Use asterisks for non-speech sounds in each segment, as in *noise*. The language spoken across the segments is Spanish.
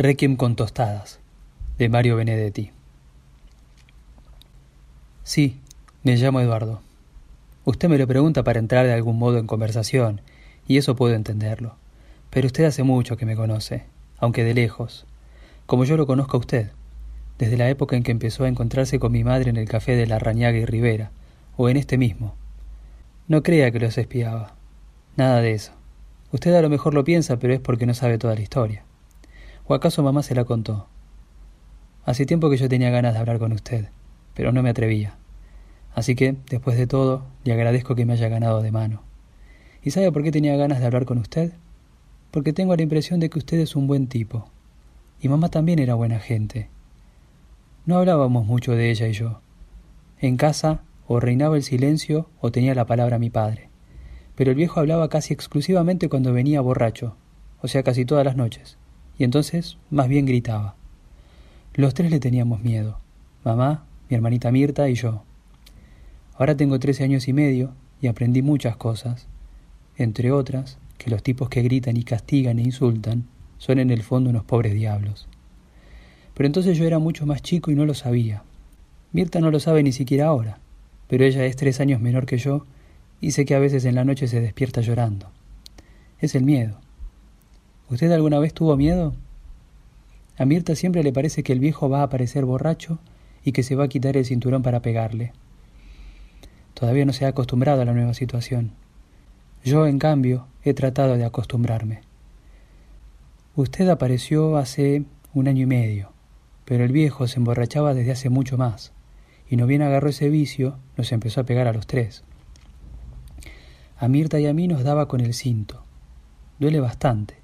Requiem con tostadas, de Mario Benedetti. Sí, me llamo Eduardo. Usted me lo pregunta para entrar de algún modo en conversación, y eso puedo entenderlo. Pero usted hace mucho que me conoce, aunque de lejos, como yo lo conozco a usted, desde la época en que empezó a encontrarse con mi madre en el café de la Rañaga y Rivera, o en este mismo. No crea que los espiaba. Nada de eso. Usted a lo mejor lo piensa, pero es porque no sabe toda la historia. ¿O acaso mamá se la contó? Hace tiempo que yo tenía ganas de hablar con usted, pero no me atrevía. Así que, después de todo, le agradezco que me haya ganado de mano. ¿Y sabe por qué tenía ganas de hablar con usted? Porque tengo la impresión de que usted es un buen tipo. Y mamá también era buena gente. No hablábamos mucho de ella y yo. En casa o reinaba el silencio o tenía la palabra mi padre. Pero el viejo hablaba casi exclusivamente cuando venía borracho, o sea, casi todas las noches y entonces más bien gritaba. Los tres le teníamos miedo, mamá, mi hermanita Mirta y yo. Ahora tengo trece años y medio y aprendí muchas cosas, entre otras que los tipos que gritan y castigan e insultan son en el fondo unos pobres diablos. Pero entonces yo era mucho más chico y no lo sabía. Mirta no lo sabe ni siquiera ahora, pero ella es tres años menor que yo y sé que a veces en la noche se despierta llorando. Es el miedo. ¿Usted alguna vez tuvo miedo? A Mirta siempre le parece que el viejo va a aparecer borracho y que se va a quitar el cinturón para pegarle. Todavía no se ha acostumbrado a la nueva situación. Yo, en cambio, he tratado de acostumbrarme. Usted apareció hace un año y medio, pero el viejo se emborrachaba desde hace mucho más, y no bien agarró ese vicio, nos empezó a pegar a los tres. A Mirta y a mí nos daba con el cinto. Duele bastante,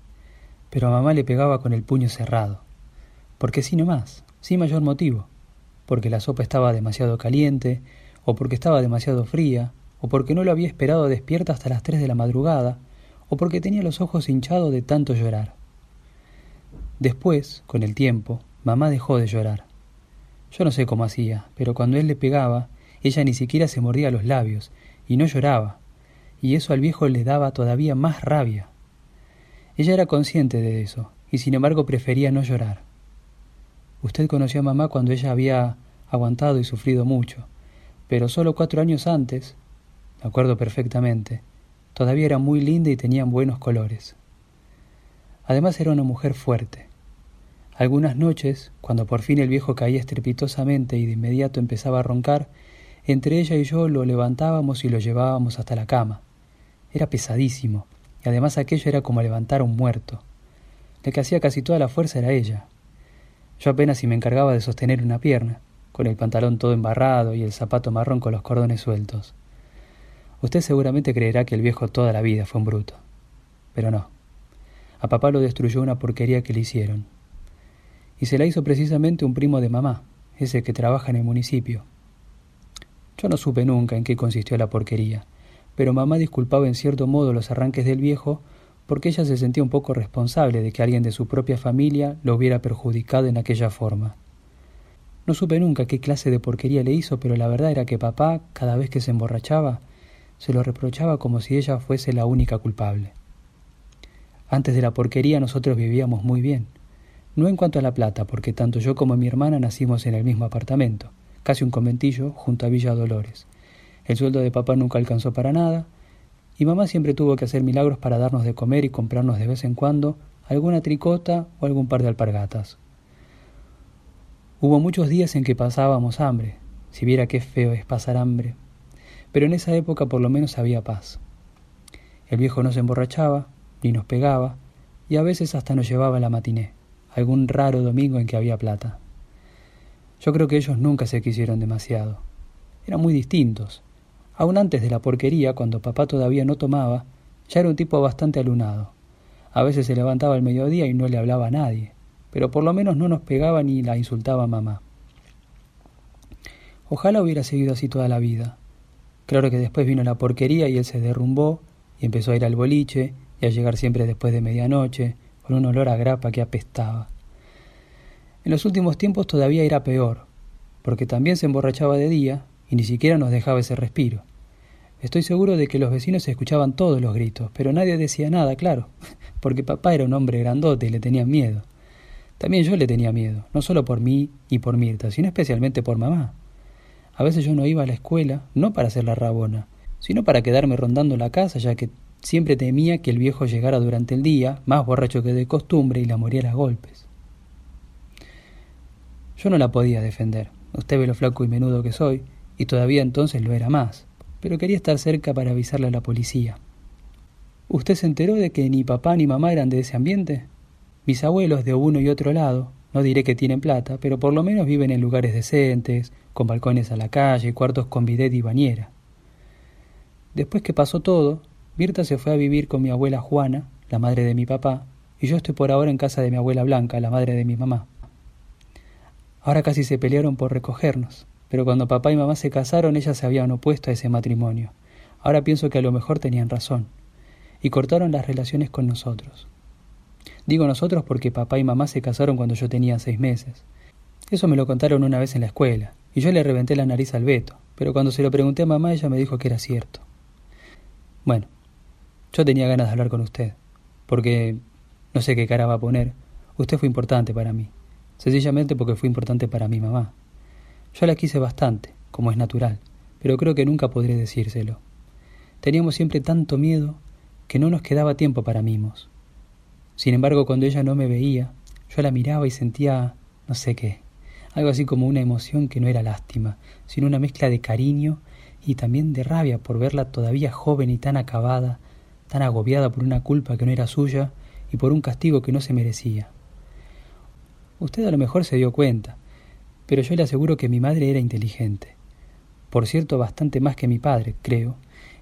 pero a mamá le pegaba con el puño cerrado. Porque sí más, sin mayor motivo. Porque la sopa estaba demasiado caliente, o porque estaba demasiado fría, o porque no lo había esperado despierta hasta las tres de la madrugada, o porque tenía los ojos hinchados de tanto llorar. Después, con el tiempo, mamá dejó de llorar. Yo no sé cómo hacía, pero cuando él le pegaba, ella ni siquiera se mordía los labios, y no lloraba, y eso al viejo le daba todavía más rabia. Ella era consciente de eso, y sin embargo prefería no llorar. Usted conoció a mamá cuando ella había aguantado y sufrido mucho, pero solo cuatro años antes, me acuerdo perfectamente, todavía era muy linda y tenía buenos colores. Además era una mujer fuerte. Algunas noches, cuando por fin el viejo caía estrepitosamente y de inmediato empezaba a roncar, entre ella y yo lo levantábamos y lo llevábamos hasta la cama. Era pesadísimo, y además aquello era como levantar a un muerto. La que hacía casi toda la fuerza era ella. Yo apenas si me encargaba de sostener una pierna, con el pantalón todo embarrado y el zapato marrón con los cordones sueltos. Usted seguramente creerá que el viejo toda la vida fue un bruto. Pero no. A papá lo destruyó una porquería que le hicieron. Y se la hizo precisamente un primo de mamá, ese que trabaja en el municipio. Yo no supe nunca en qué consistió la porquería, pero mamá disculpaba en cierto modo los arranques del viejo porque ella se sentía un poco responsable de que alguien de su propia familia lo hubiera perjudicado en aquella forma. No supe nunca qué clase de porquería le hizo, pero la verdad era que papá, cada vez que se emborrachaba, se lo reprochaba como si ella fuese la única culpable. Antes de la porquería nosotros vivíamos muy bien. No en cuanto a la plata, porque tanto yo como mi hermana nacimos en el mismo apartamento, casi un conventillo, junto a Villa Dolores. El sueldo de papá nunca alcanzó para nada, y mamá siempre tuvo que hacer milagros para darnos de comer y comprarnos de vez en cuando alguna tricota o algún par de alpargatas. Hubo muchos días en que pasábamos hambre, si viera qué feo es pasar hambre, pero en esa época por lo menos había paz. El viejo no se emborrachaba, ni nos pegaba, y a veces hasta nos llevaba la matiné, algún raro domingo en que había plata. Yo creo que ellos nunca se quisieron demasiado. Eran muy distintos, Aún antes de la porquería, cuando papá todavía no tomaba, ya era un tipo bastante alunado. A veces se levantaba al mediodía y no le hablaba a nadie, pero por lo menos no nos pegaba ni la insultaba a mamá. Ojalá hubiera seguido así toda la vida. Claro que después vino la porquería y él se derrumbó y empezó a ir al boliche y a llegar siempre después de medianoche, con un olor a grapa que apestaba. En los últimos tiempos todavía era peor, porque también se emborrachaba de día y ni siquiera nos dejaba ese respiro. Estoy seguro de que los vecinos escuchaban todos los gritos, pero nadie decía nada, claro, *laughs* porque papá era un hombre grandote y le tenían miedo. También yo le tenía miedo, no solo por mí y por Mirta, sino especialmente por mamá. A veces yo no iba a la escuela, no para hacer la rabona, sino para quedarme rondando la casa, ya que siempre temía que el viejo llegara durante el día, más borracho que de costumbre, y la moriera a golpes. Yo no la podía defender. Usted ve lo flaco y menudo que soy, y todavía entonces lo era más, pero quería estar cerca para avisarle a la policía. ¿Usted se enteró de que ni papá ni mamá eran de ese ambiente? Mis abuelos de uno y otro lado, no diré que tienen plata, pero por lo menos viven en lugares decentes, con balcones a la calle, cuartos con bidet y bañera. Después que pasó todo, Mirta se fue a vivir con mi abuela Juana, la madre de mi papá, y yo estoy por ahora en casa de mi abuela Blanca, la madre de mi mamá. Ahora casi se pelearon por recogernos pero cuando papá y mamá se casaron ellas se habían opuesto a ese matrimonio. Ahora pienso que a lo mejor tenían razón, y cortaron las relaciones con nosotros. Digo nosotros porque papá y mamá se casaron cuando yo tenía seis meses. Eso me lo contaron una vez en la escuela, y yo le reventé la nariz al Beto, pero cuando se lo pregunté a mamá ella me dijo que era cierto. Bueno, yo tenía ganas de hablar con usted, porque no sé qué cara va a poner. Usted fue importante para mí, sencillamente porque fue importante para mi mamá. Yo la quise bastante, como es natural, pero creo que nunca podré decírselo. Teníamos siempre tanto miedo que no nos quedaba tiempo para mimos. Sin embargo, cuando ella no me veía, yo la miraba y sentía no sé qué, algo así como una emoción que no era lástima, sino una mezcla de cariño y también de rabia por verla todavía joven y tan acabada, tan agobiada por una culpa que no era suya y por un castigo que no se merecía. Usted a lo mejor se dio cuenta, pero yo le aseguro que mi madre era inteligente. Por cierto, bastante más que mi padre, creo,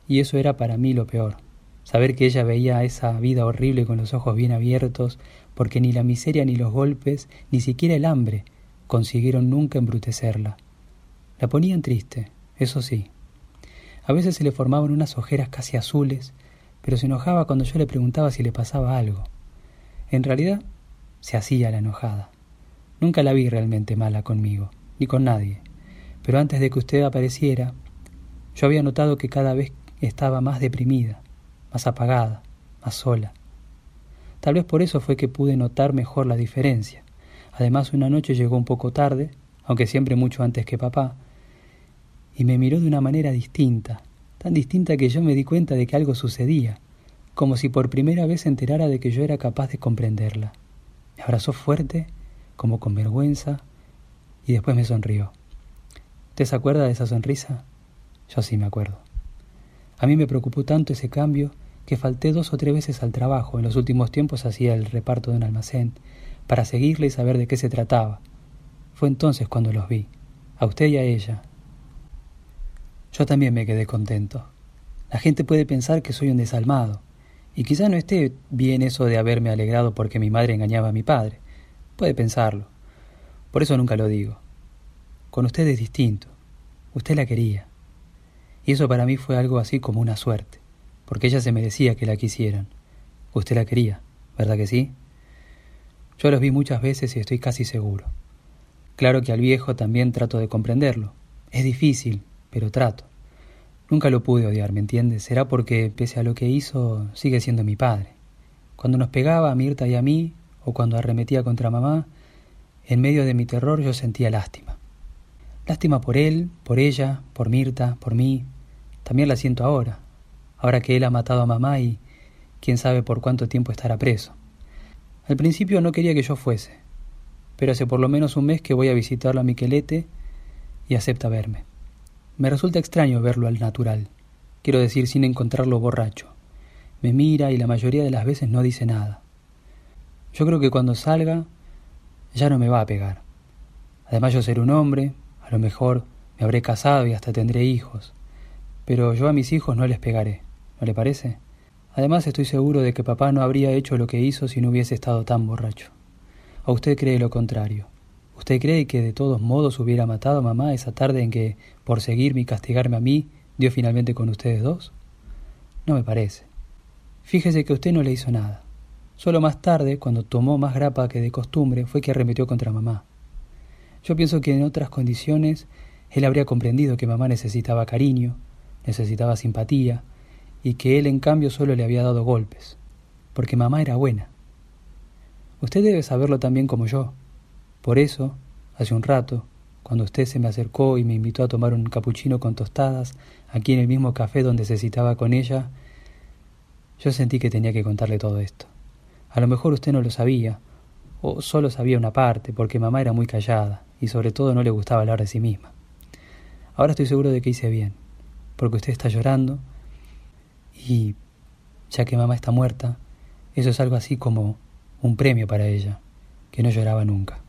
y eso era para mí lo peor. Saber que ella veía esa vida horrible con los ojos bien abiertos, porque ni la miseria ni los golpes, ni siquiera el hambre, consiguieron nunca embrutecerla. La ponían triste, eso sí. A veces se le formaban unas ojeras casi azules, pero se enojaba cuando yo le preguntaba si le pasaba algo. En realidad, se hacía la enojada. Nunca la vi realmente mala conmigo, ni con nadie, pero antes de que usted apareciera, yo había notado que cada vez estaba más deprimida, más apagada, más sola. Tal vez por eso fue que pude notar mejor la diferencia. Además, una noche llegó un poco tarde, aunque siempre mucho antes que papá, y me miró de una manera distinta, tan distinta que yo me di cuenta de que algo sucedía, como si por primera vez se enterara de que yo era capaz de comprenderla. Me abrazó fuerte como con vergüenza, y después me sonrió. ¿Usted se acuerda de esa sonrisa? Yo sí me acuerdo. A mí me preocupó tanto ese cambio que falté dos o tres veces al trabajo. En los últimos tiempos hacía el reparto de un almacén para seguirle y saber de qué se trataba. Fue entonces cuando los vi, a usted y a ella. Yo también me quedé contento. La gente puede pensar que soy un desalmado, y quizá no esté bien eso de haberme alegrado porque mi madre engañaba a mi padre. Puede pensarlo. Por eso nunca lo digo. Con usted es distinto. Usted la quería. Y eso para mí fue algo así como una suerte, porque ella se merecía que la quisieran. Usted la quería, ¿verdad que sí? Yo los vi muchas veces y estoy casi seguro. Claro que al viejo también trato de comprenderlo. Es difícil, pero trato. Nunca lo pude odiar, ¿me entiendes? Será porque, pese a lo que hizo, sigue siendo mi padre. Cuando nos pegaba a Mirta y a mí, o cuando arremetía contra mamá, en medio de mi terror yo sentía lástima. Lástima por él, por ella, por Mirta, por mí. También la siento ahora, ahora que él ha matado a mamá y quién sabe por cuánto tiempo estará preso. Al principio no quería que yo fuese, pero hace por lo menos un mes que voy a visitarlo a Miquelete y acepta verme. Me resulta extraño verlo al natural, quiero decir sin encontrarlo borracho. Me mira y la mayoría de las veces no dice nada. Yo creo que cuando salga ya no me va a pegar. Además yo seré un hombre, a lo mejor me habré casado y hasta tendré hijos. Pero yo a mis hijos no les pegaré, ¿no le parece? Además estoy seguro de que papá no habría hecho lo que hizo si no hubiese estado tan borracho. ¿O usted cree lo contrario? ¿Usted cree que de todos modos hubiera matado a mamá esa tarde en que, por seguirme y castigarme a mí, dio finalmente con ustedes dos? No me parece. Fíjese que usted no le hizo nada. Solo más tarde, cuando tomó más grapa que de costumbre, fue que arremetió contra mamá. Yo pienso que en otras condiciones él habría comprendido que mamá necesitaba cariño, necesitaba simpatía, y que él en cambio solo le había dado golpes, porque mamá era buena. Usted debe saberlo también como yo. Por eso, hace un rato, cuando usted se me acercó y me invitó a tomar un capuchino con tostadas, aquí en el mismo café donde se citaba con ella, yo sentí que tenía que contarle todo esto. A lo mejor usted no lo sabía, o solo sabía una parte, porque mamá era muy callada, y sobre todo no le gustaba hablar de sí misma. Ahora estoy seguro de que hice bien, porque usted está llorando, y ya que mamá está muerta, eso es algo así como un premio para ella, que no lloraba nunca.